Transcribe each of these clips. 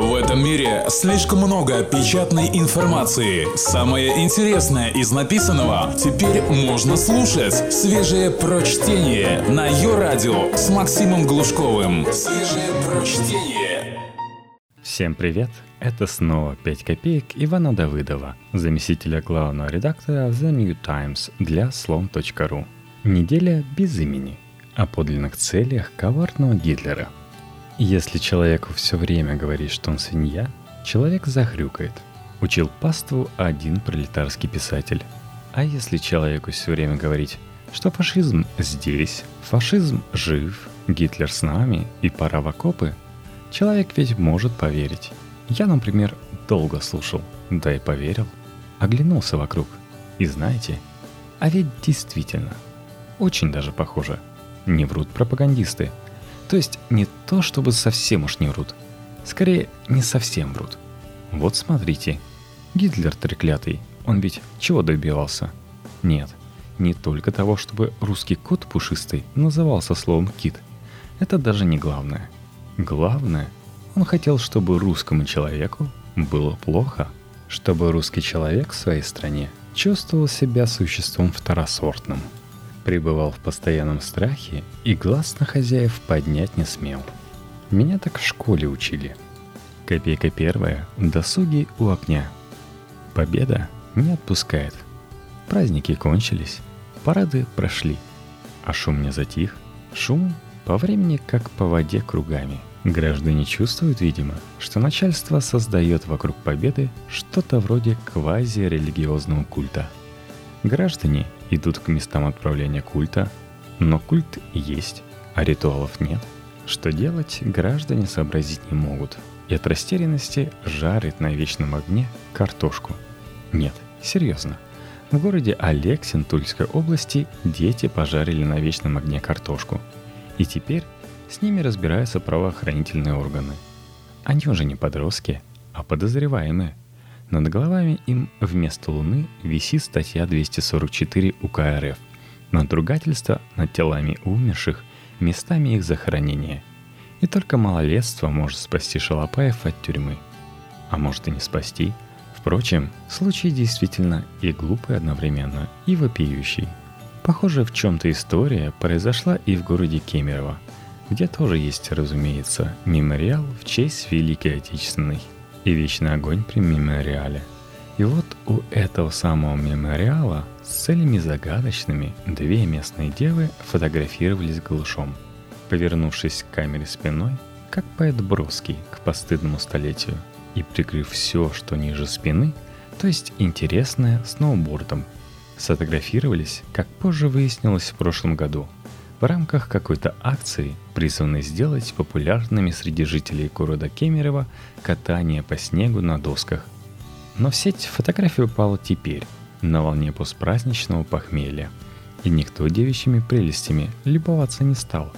В этом мире слишком много печатной информации. Самое интересное из написанного теперь можно слушать. Свежее прочтение на ее радио с Максимом Глушковым. Свежее прочтение. Всем привет! Это снова 5 копеек Ивана Давыдова, заместителя главного редактора The New Times для slom.ru. Неделя без имени. О подлинных целях коварного Гитлера – если человеку все время говорить, что он свинья, человек захрюкает. Учил паству один пролетарский писатель. А если человеку все время говорить, что фашизм здесь, фашизм жив, Гитлер с нами и пора в окопы, человек ведь может поверить. Я, например, долго слушал, да и поверил. Оглянулся вокруг. И знаете, а ведь действительно, очень даже похоже. Не врут пропагандисты – то есть не то, чтобы совсем уж не врут. Скорее, не совсем врут. Вот смотрите. Гитлер треклятый, он ведь чего добивался? Нет, не только того, чтобы русский кот пушистый назывался словом «кит». Это даже не главное. Главное, он хотел, чтобы русскому человеку было плохо, чтобы русский человек в своей стране чувствовал себя существом второсортным – пребывал в постоянном страхе и глаз на хозяев поднять не смел. Меня так в школе учили. Копейка первая – досуги у огня. Победа не отпускает. Праздники кончились, парады прошли, а шум не затих. Шум по времени как по воде кругами. Граждане чувствуют, видимо, что начальство создает вокруг победы что-то вроде квази-религиозного культа. Граждане идут к местам отправления культа, но культ есть, а ритуалов нет. Что делать, граждане сообразить не могут. И от растерянности жарит на вечном огне картошку. Нет, серьезно. В городе Алексин Тульской области дети пожарили на вечном огне картошку. И теперь с ними разбираются правоохранительные органы. Они уже не подростки, а подозреваемые – над головами им вместо Луны висит статья 244 УК РФ. Надругательство над телами умерших, местами их захоронения. И только малолетство может спасти Шалопаев от тюрьмы. А может и не спасти. Впрочем, случай действительно и глупый одновременно, и вопиющий. Похоже, в чем-то история произошла и в городе Кемерово, где тоже есть, разумеется, мемориал в честь Великой Отечественной – и вечный огонь при мемориале. И вот у этого самого мемориала с целями загадочными две местные девы фотографировались голышом, повернувшись к камере спиной, как поэт Броский к постыдному столетию, и прикрыв все, что ниже спины, то есть интересное сноубордом, сфотографировались, как позже выяснилось в прошлом году – в рамках какой-то акции, призванной сделать популярными среди жителей города Кемерово катание по снегу на досках. Но в сеть фотография упала теперь, на волне постпраздничного похмелья. И никто девичьими прелестями любоваться не стал.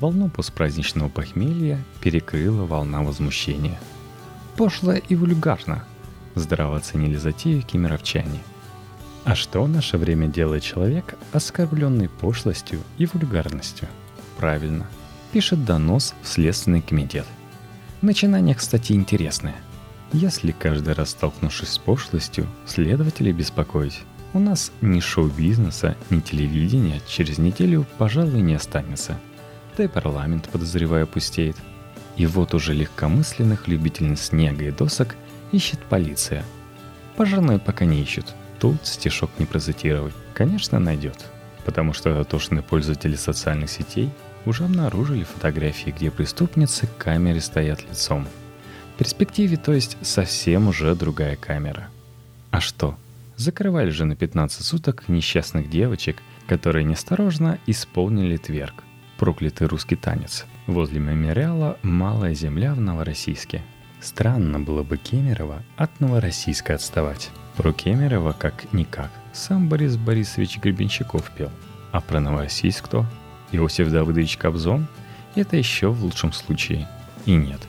Волну постпраздничного похмелья перекрыла волна возмущения. Пошло и вульгарно. Здраво оценили затею кемеровчане – а что в наше время делает человек, оскорбленный пошлостью и вульгарностью? Правильно, пишет донос в Следственный комитет. Начинание, кстати, интересное. Если каждый раз столкнувшись с пошлостью, следователей беспокоить, у нас ни шоу-бизнеса, ни телевидения через неделю, пожалуй, не останется. Да и парламент, подозреваю, пустеет. И вот уже легкомысленных любительниц снега и досок ищет полиция. Пожарные пока не ищут – Тут стишок не процитировать. Конечно, найдет. Потому что дотошные пользователи социальных сетей уже обнаружили фотографии, где преступницы к камере стоят лицом. В перспективе, то есть, совсем уже другая камера. А что? Закрывали же на 15 суток несчастных девочек, которые неосторожно исполнили тверк. Проклятый русский танец. Возле мемориала «Малая земля» в Новороссийске. Странно было бы Кемерово от Новороссийска отставать. Про Кемерово как-никак. Сам Борис Борисович Гребенщиков пел. А про Новороссийск кто? Иосиф Давыдович Кобзон? Это еще в лучшем случае. И нет.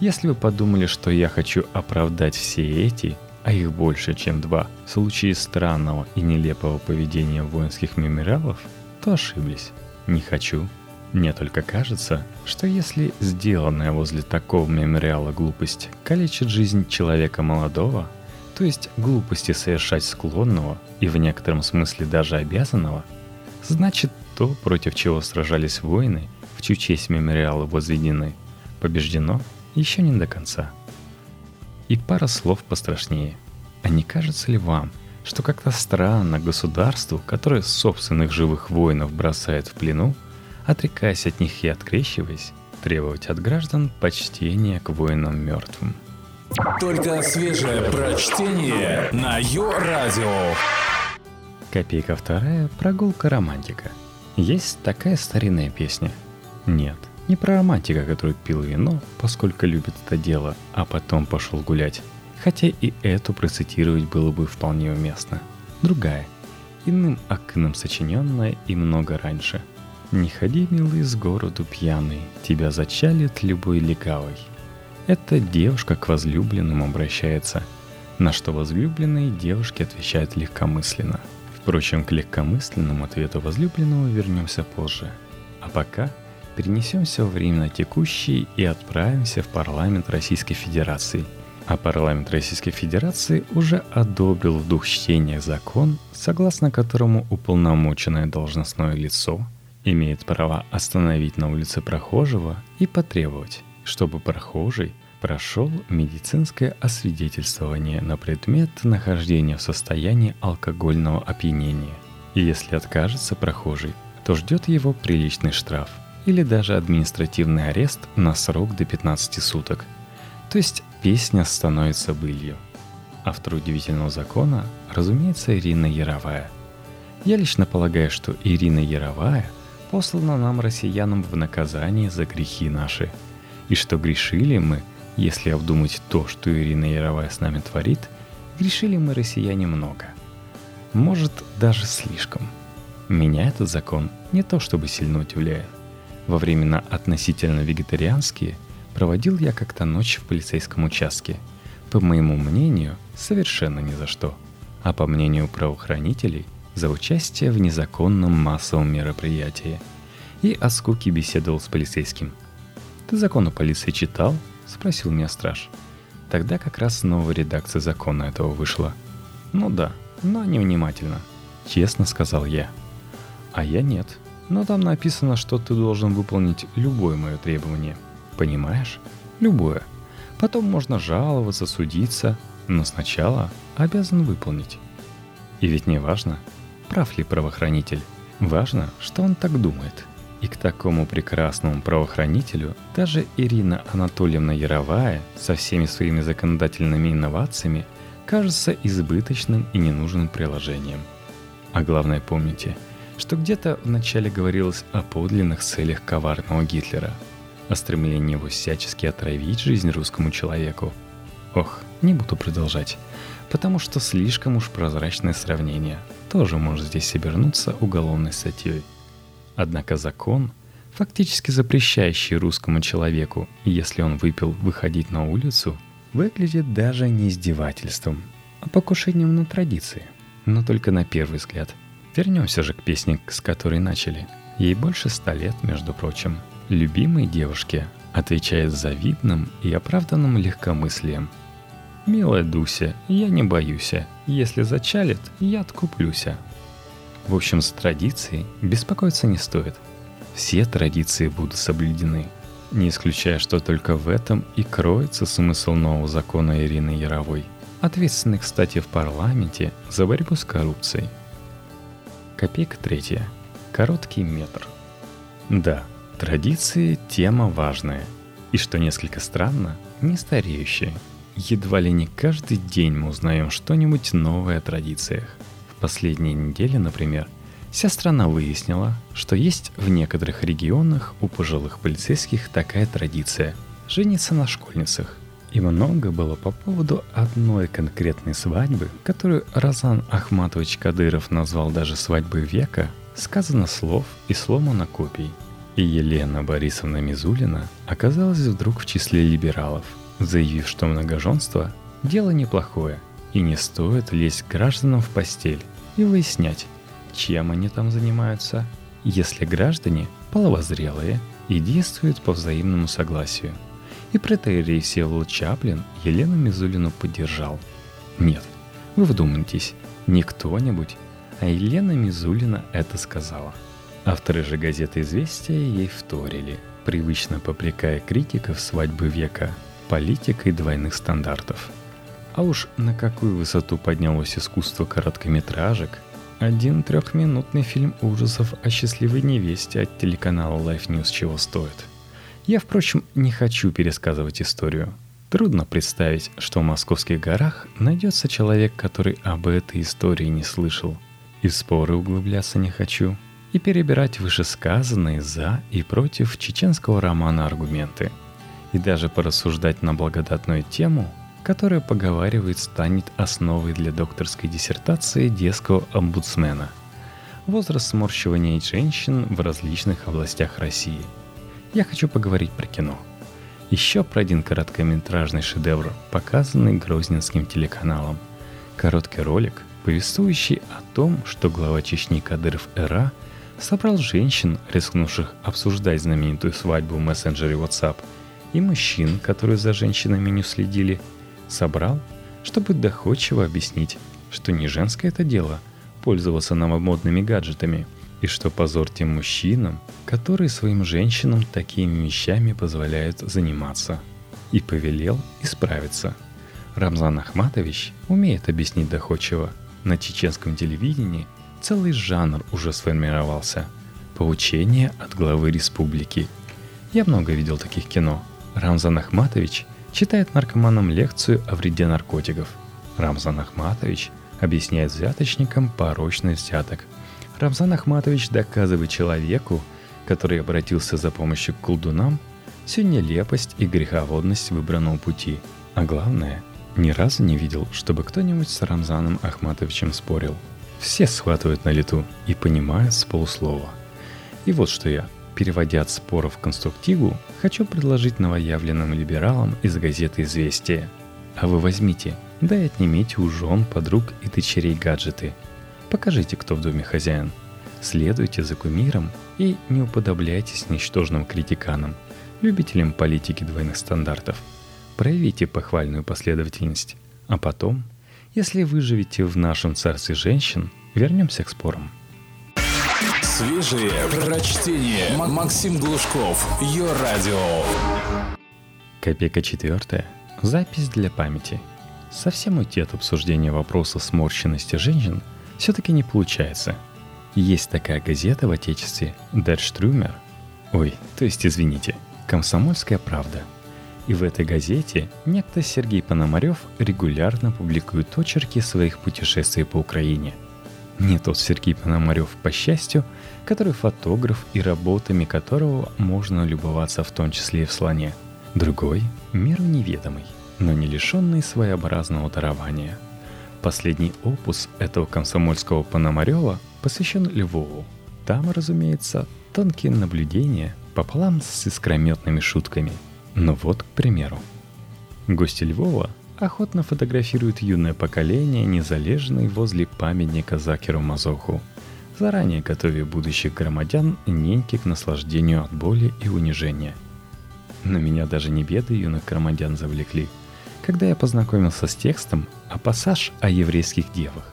Если вы подумали, что я хочу оправдать все эти, а их больше, чем два, случаи странного и нелепого поведения воинских мемориалов, то ошиблись. Не хочу Мне только кажется, что если сделанная возле такого мемориала глупость калечит жизнь человека молодого, то есть глупости совершать склонного и в некотором смысле даже обязанного, значит то, против чего сражались воины, в чью честь мемориалы возведены, побеждено еще не до конца. И пара слов пострашнее. А не кажется ли вам, что как-то странно государству, которое собственных живых воинов бросает в плену, отрекаясь от них и открещиваясь, требовать от граждан почтения к воинам мертвым. Только свежее прочтение на Йо-Радио. Копейка вторая – прогулка романтика. Есть такая старинная песня. Нет, не про романтика, который пил вино, поскольку любит это дело, а потом пошел гулять. Хотя и эту процитировать было бы вполне уместно. Другая, иным окном сочиненная и много раньше – не ходи, милый, с городу пьяный, тебя зачалит любой легавый. Эта девушка к возлюбленному обращается, на что возлюбленные девушки отвечают легкомысленно. Впрочем, к легкомысленному ответу возлюбленного вернемся позже. А пока перенесемся во время на текущий и отправимся в парламент Российской Федерации. А парламент Российской Федерации уже одобрил в двух чтениях закон, согласно которому уполномоченное должностное лицо – имеет право остановить на улице прохожего и потребовать, чтобы прохожий прошел медицинское освидетельствование на предмет нахождения в состоянии алкогольного опьянения. И если откажется прохожий, то ждет его приличный штраф или даже административный арест на срок до 15 суток. То есть песня становится былью. Автор удивительного закона, разумеется, Ирина Яровая. Я лично полагаю, что Ирина Яровая – послана нам, россиянам, в наказание за грехи наши. И что грешили мы, если обдумать то, что Ирина Яровая с нами творит, грешили мы, россияне, много. Может, даже слишком. Меня этот закон не то чтобы сильно удивляет. Во времена относительно вегетарианские проводил я как-то ночь в полицейском участке. По моему мнению, совершенно ни за что. А по мнению правоохранителей – за участие в незаконном массовом мероприятии и о скуке беседовал с полицейским. «Ты закон о полиции читал?» — спросил меня страж. Тогда как раз новая редакция закона этого вышла. «Ну да, но невнимательно», — честно сказал я. «А я нет. Но там написано, что ты должен выполнить любое мое требование. Понимаешь? Любое. Потом можно жаловаться, судиться, но сначала обязан выполнить. И ведь не важно, прав ли правоохранитель. Важно, что он так думает. И к такому прекрасному правоохранителю даже Ирина Анатольевна Яровая со всеми своими законодательными инновациями кажется избыточным и ненужным приложением. А главное помните, что где-то вначале говорилось о подлинных целях коварного Гитлера, о стремлении его всячески отравить жизнь русскому человеку. Ох, не буду продолжать, потому что слишком уж прозрачное сравнение – тоже может здесь обернуться уголовной статьей. Однако закон, фактически запрещающий русскому человеку, если он выпил, выходить на улицу, выглядит даже не издевательством, а покушением на традиции. Но только на первый взгляд. Вернемся же к песне, с которой начали. Ей больше ста лет, между прочим. Любимой девушке отвечает завидным и оправданным легкомыслием – «Милая Дуся, я не боюся. Если зачалит, я откуплюся». В общем, с традицией беспокоиться не стоит. Все традиции будут соблюдены. Не исключая, что только в этом и кроется смысл нового закона Ирины Яровой, ответственной, кстати, в парламенте за борьбу с коррупцией. Копейка третья. Короткий метр. Да, традиции – тема важная. И что несколько странно, не стареющая – Едва ли не каждый день мы узнаем что-нибудь новое о традициях. Последние недели, например, вся страна выяснила, что есть в некоторых регионах у пожилых полицейских такая традиция – жениться на школьницах. И много было по поводу одной конкретной свадьбы, которую Разан Ахматович Кадыров назвал даже свадьбой века, сказано слов и сломано копий. И Елена Борисовна Мизулина оказалась вдруг в числе либералов – заявив, что многоженство – дело неплохое, и не стоит лезть гражданам в постель и выяснять, чем они там занимаются, если граждане половозрелые и действуют по взаимному согласию. И протеерей Всеволод Чаплин Елену Мизулину поддержал. Нет, вы вдумайтесь, не кто-нибудь, а Елена Мизулина это сказала. Авторы же газеты «Известия» ей вторили, привычно попрекая критиков свадьбы века политикой двойных стандартов. А уж на какую высоту поднялось искусство короткометражек, один трехминутный фильм ужасов о счастливой невесте от телеканала Life News чего стоит. Я, впрочем, не хочу пересказывать историю. Трудно представить, что в московских горах найдется человек, который об этой истории не слышал. И споры углубляться не хочу. И перебирать вышесказанные за и против чеченского романа аргументы. И даже порассуждать на благодатную тему – которая, поговаривает, станет основой для докторской диссертации детского омбудсмена. Возраст сморщивания женщин в различных областях России. Я хочу поговорить про кино. Еще про один короткометражный шедевр, показанный Грозненским телеканалом. Короткий ролик, повествующий о том, что глава Чечни Кадыров Эра собрал женщин, рискнувших обсуждать знаменитую свадьбу в мессенджере WhatsApp, и мужчин, которые за женщинами не следили – собрал, чтобы доходчиво объяснить, что не женское это дело пользоваться новомодными гаджетами, и что позор тем мужчинам, которые своим женщинам такими вещами позволяют заниматься. И повелел исправиться. Рамзан Ахматович умеет объяснить доходчиво. На чеченском телевидении целый жанр уже сформировался. Поучение от главы республики. Я много видел таких кино. Рамзан Ахматович читает наркоманам лекцию о вреде наркотиков. Рамзан Ахматович объясняет взяточникам порочность взяток. Рамзан Ахматович доказывает человеку, который обратился за помощью к колдунам, всю нелепость и греховодность выбранного пути. А главное, ни разу не видел, чтобы кто-нибудь с Рамзаном Ахматовичем спорил. Все схватывают на лету и понимают с полуслова. И вот что я Переводя от споров в конструктиву, хочу предложить новоявленным либералам из газеты «Известия». А вы возьмите, да и отнимите у жен, подруг и дочерей гаджеты. Покажите, кто в доме хозяин. Следуйте за кумиром и не уподобляйтесь ничтожным критиканам, любителям политики двойных стандартов. Проявите похвальную последовательность. А потом, если выживете в нашем царстве женщин, вернемся к спорам. Свежие прочтение. Максим Глушков. Ее радио. Копейка четвертая. Запись для памяти. Совсем уйти от обсуждения вопроса сморщенности женщин все-таки не получается. Есть такая газета в Отечестве «Дерштрюмер». Ой, то есть, извините, «Комсомольская правда». И в этой газете некто Сергей Пономарев регулярно публикует очерки своих путешествий по Украине – не тот Сергей Пономарев, по счастью, который фотограф и работами которого можно любоваться в том числе и в слоне. Другой — миру неведомый, но не лишенный своеобразного дарования. Последний опус этого комсомольского Пономарева посвящен Львову. Там, разумеется, тонкие наблюдения пополам с искрометными шутками. Но вот, к примеру. Гости Львова охотно фотографирует юное поколение незалежной возле памятника Закеру Мазоху, заранее готовя будущих громадян неньки к наслаждению от боли и унижения. Но меня даже не беды юных громадян завлекли, когда я познакомился с текстом, а пассаж о еврейских девах,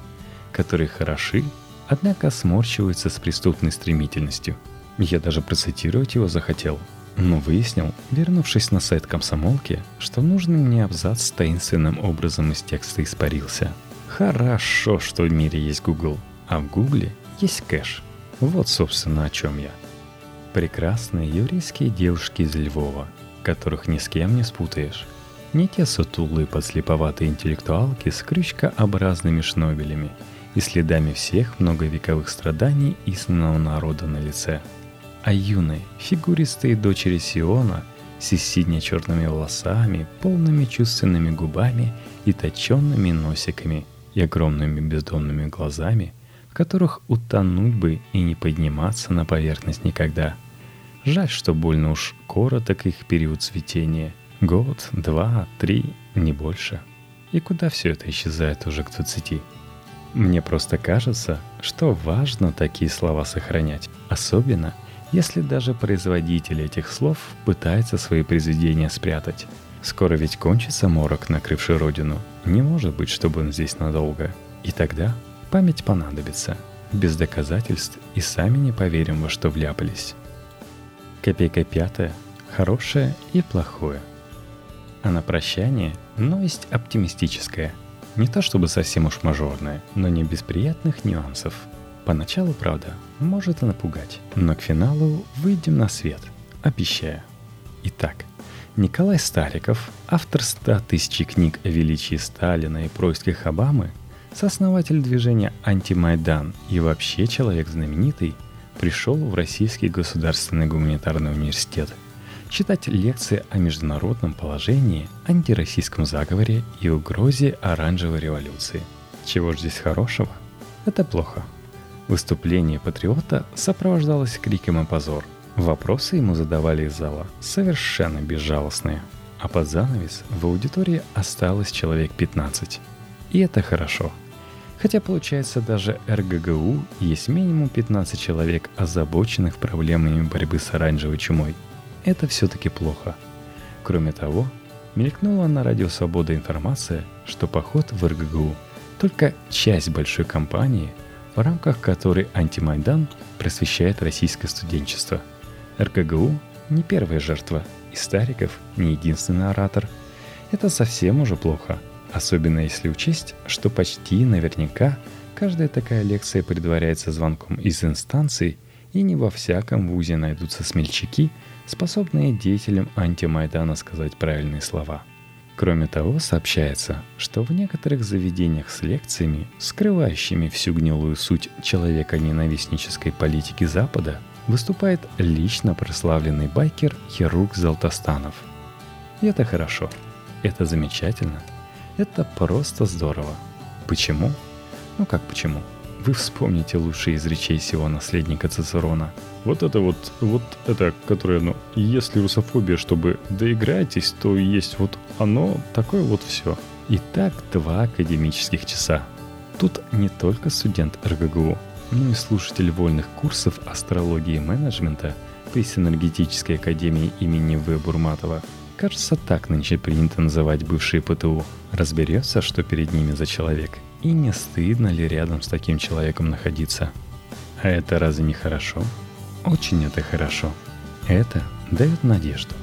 которые хороши, однако сморщиваются с преступной стремительностью. Я даже процитировать его захотел – но выяснил, вернувшись на сайт комсомолки, что нужный мне абзац таинственным образом из текста испарился. Хорошо, что в мире есть Google, а в Гугле есть кэш. Вот, собственно, о чем я. Прекрасные еврейские девушки из Львова, которых ни с кем не спутаешь. Не те сутулые подслеповатые интеллектуалки с крючкообразными шнобелями и следами всех многовековых страданий истинного народа на лице – а юной, фигуристой дочери Сиона с сине-черными волосами, полными чувственными губами и точенными носиками и огромными бездонными глазами, в которых утонуть бы и не подниматься на поверхность никогда. Жаль, что больно уж короток их период цветения. Год, два, три, не больше. И куда все это исчезает уже к двадцати? Мне просто кажется, что важно такие слова сохранять. Особенно, если даже производитель этих слов пытается свои произведения спрятать. Скоро ведь кончится морок, накрывший родину. Не может быть, чтобы он здесь надолго. И тогда память понадобится. Без доказательств и сами не поверим, во что вляпались. Копейка пятая. Хорошее и плохое. А на прощание новость оптимистическая. Не то чтобы совсем уж мажорная, но не без приятных нюансов. Поначалу, правда, может и напугать, но к финалу выйдем на свет, обещаю. Итак, Николай Стариков, автор 100 тысяч книг о величии Сталина и происках Обамы, сооснователь движения «Антимайдан» и вообще человек знаменитый, пришел в Российский государственный гуманитарный университет читать лекции о международном положении, антироссийском заговоре и угрозе оранжевой революции. Чего ж здесь хорошего? Это плохо. Выступление патриота сопровождалось криком о позор – Вопросы ему задавали из зала совершенно безжалостные. А под занавес в аудитории осталось человек 15. И это хорошо. Хотя получается даже РГГУ есть минимум 15 человек, озабоченных проблемами борьбы с оранжевой чумой. Это все-таки плохо. Кроме того, мелькнула на радио «Свобода» информация, что поход в РГГУ – только часть большой кампании, в рамках которой антимайдан просвещает российское студенчество – РКГУ не первая жертва, и Стариков не единственный оратор. Это совсем уже плохо, особенно если учесть, что почти наверняка каждая такая лекция предваряется звонком из инстанций, и не во всяком вузе найдутся смельчаки, способные деятелям антимайдана сказать правильные слова. Кроме того, сообщается, что в некоторых заведениях с лекциями, скрывающими всю гнилую суть человека-ненавистнической политики Запада, выступает лично прославленный байкер хирург Золотостанов. И это хорошо. Это замечательно. Это просто здорово. Почему? Ну как почему? Вы вспомните лучшие из речей сего наследника Цицерона. Вот это вот, вот это, которое, ну, если русофобия, чтобы доиграетесь, то есть вот оно, такое вот все. Итак, два академических часа. Тут не только студент РГГУ, ну и слушатель вольных курсов астрологии и менеджмента при Синергетической академии имени В. Бурматова, кажется, так нынче принято называть бывшие ПТУ, разберется, что перед ними за человек, и не стыдно ли рядом с таким человеком находиться. А это разве не хорошо? Очень это хорошо. Это дает надежду.